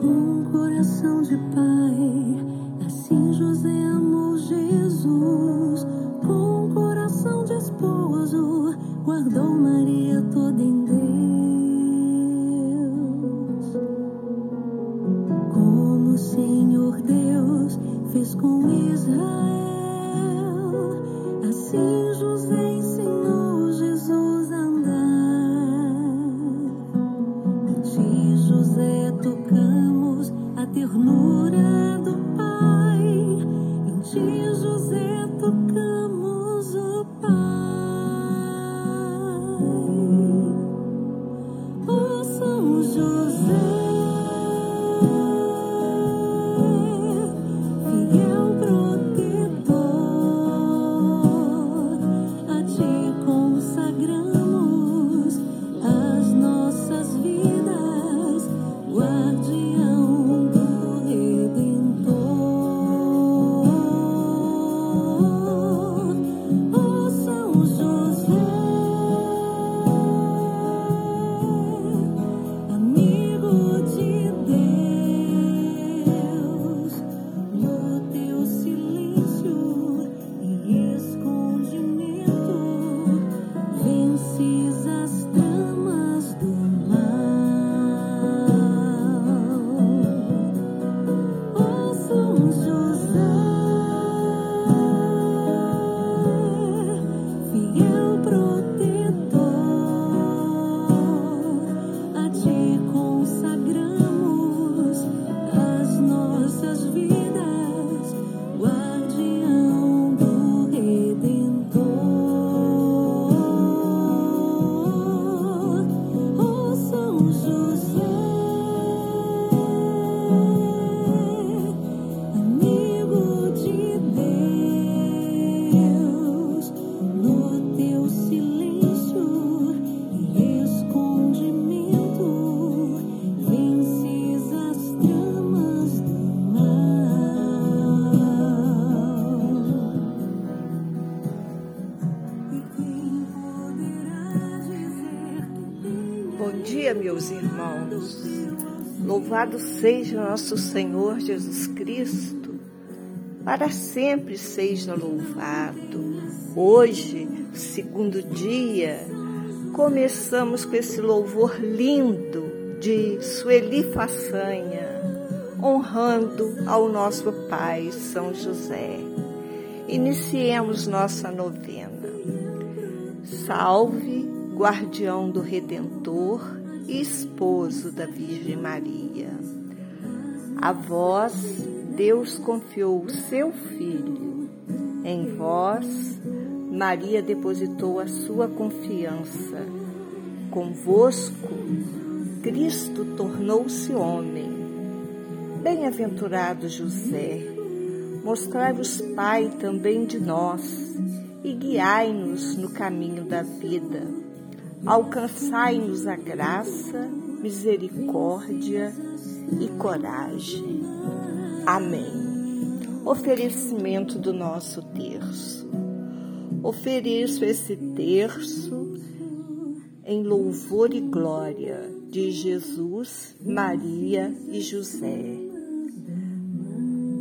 Com coração de pai, assim José amou Jesus. Com coração de esposo, guardou Maria toda em Deus. Como o Senhor Deus fez com Israel, assim José Bom dia, meus irmãos. Louvado seja nosso Senhor Jesus Cristo. Para sempre seja louvado. Hoje, segundo dia, começamos com esse louvor lindo de Sueli Façanha, honrando ao nosso Pai São José. Iniciemos nossa novena. Salve, guardião do Redentor e esposo da Virgem Maria. A vós, Deus confiou o seu Filho. Em vós, Maria depositou a sua confiança. Convosco, Cristo tornou-se homem. Bem-aventurado José, mostrai-vos Pai também de nós e guiai-nos no caminho da vida. Alcançai-nos a graça, misericórdia e coragem. Amém. Oferecimento do nosso terço. Ofereço esse terço em louvor e glória de Jesus, Maria e José,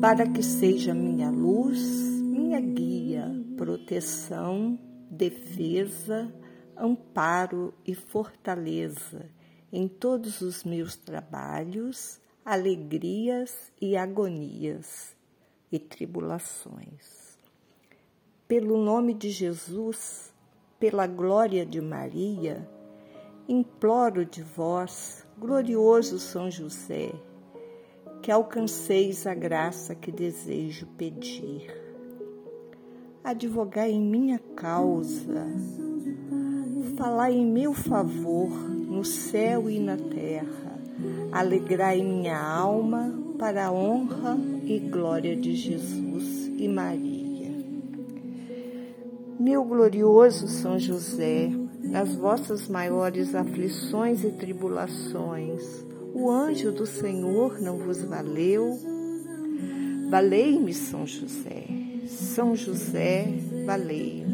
para que seja minha luz, minha guia, proteção, defesa, amparo e fortaleza em todos os meus trabalhos, alegrias e agonias e tribulações. Pelo nome de Jesus, pela glória de Maria, imploro de vós, glorioso São José, que alcanceis a graça que desejo pedir. Advogai em minha causa, falai em meu favor no céu e na terra, alegrai minha alma para a honra e glória de Jesus e Maria. Meu glorioso São José, nas vossas maiores aflições e tribulações, o anjo do Senhor não vos valeu? Valei-me, São José. São José, valei-me.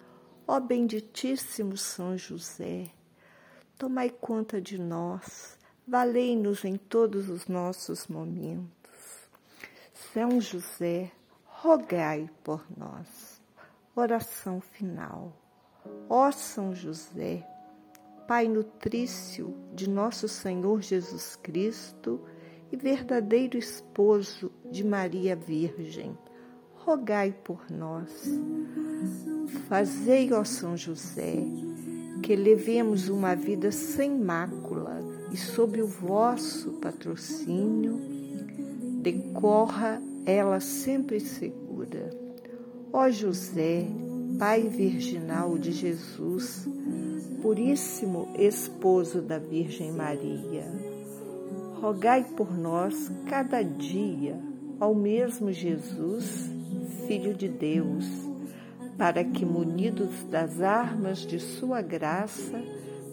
Ó benditíssimo São José, tomai conta de nós, valei-nos em todos os nossos momentos. São José, rogai por nós. Oração final. Ó São José, Pai nutrício de nosso Senhor Jesus Cristo e verdadeiro esposo de Maria Virgem, rogai por nós. Fazei, ó São José, que levemos uma vida sem mácula e sob o vosso patrocínio decorra ela sempre segura. Ó José, Pai virginal de Jesus, puríssimo esposo da Virgem Maria, rogai por nós cada dia ao mesmo Jesus, Filho de Deus, para que, munidos das armas de Sua graça,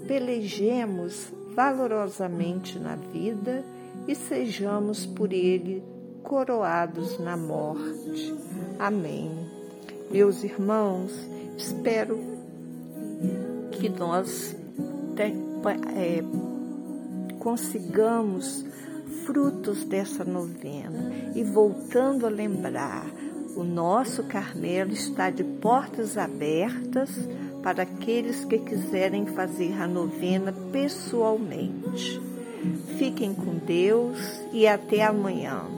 pelejemos valorosamente na vida e sejamos por Ele coroados na morte. Amém. Meus irmãos, espero que nós é, consigamos frutos dessa novena e voltando a lembrar, o nosso Carmelo está de portas abertas para aqueles que quiserem fazer a novena pessoalmente. Fiquem com Deus e até amanhã.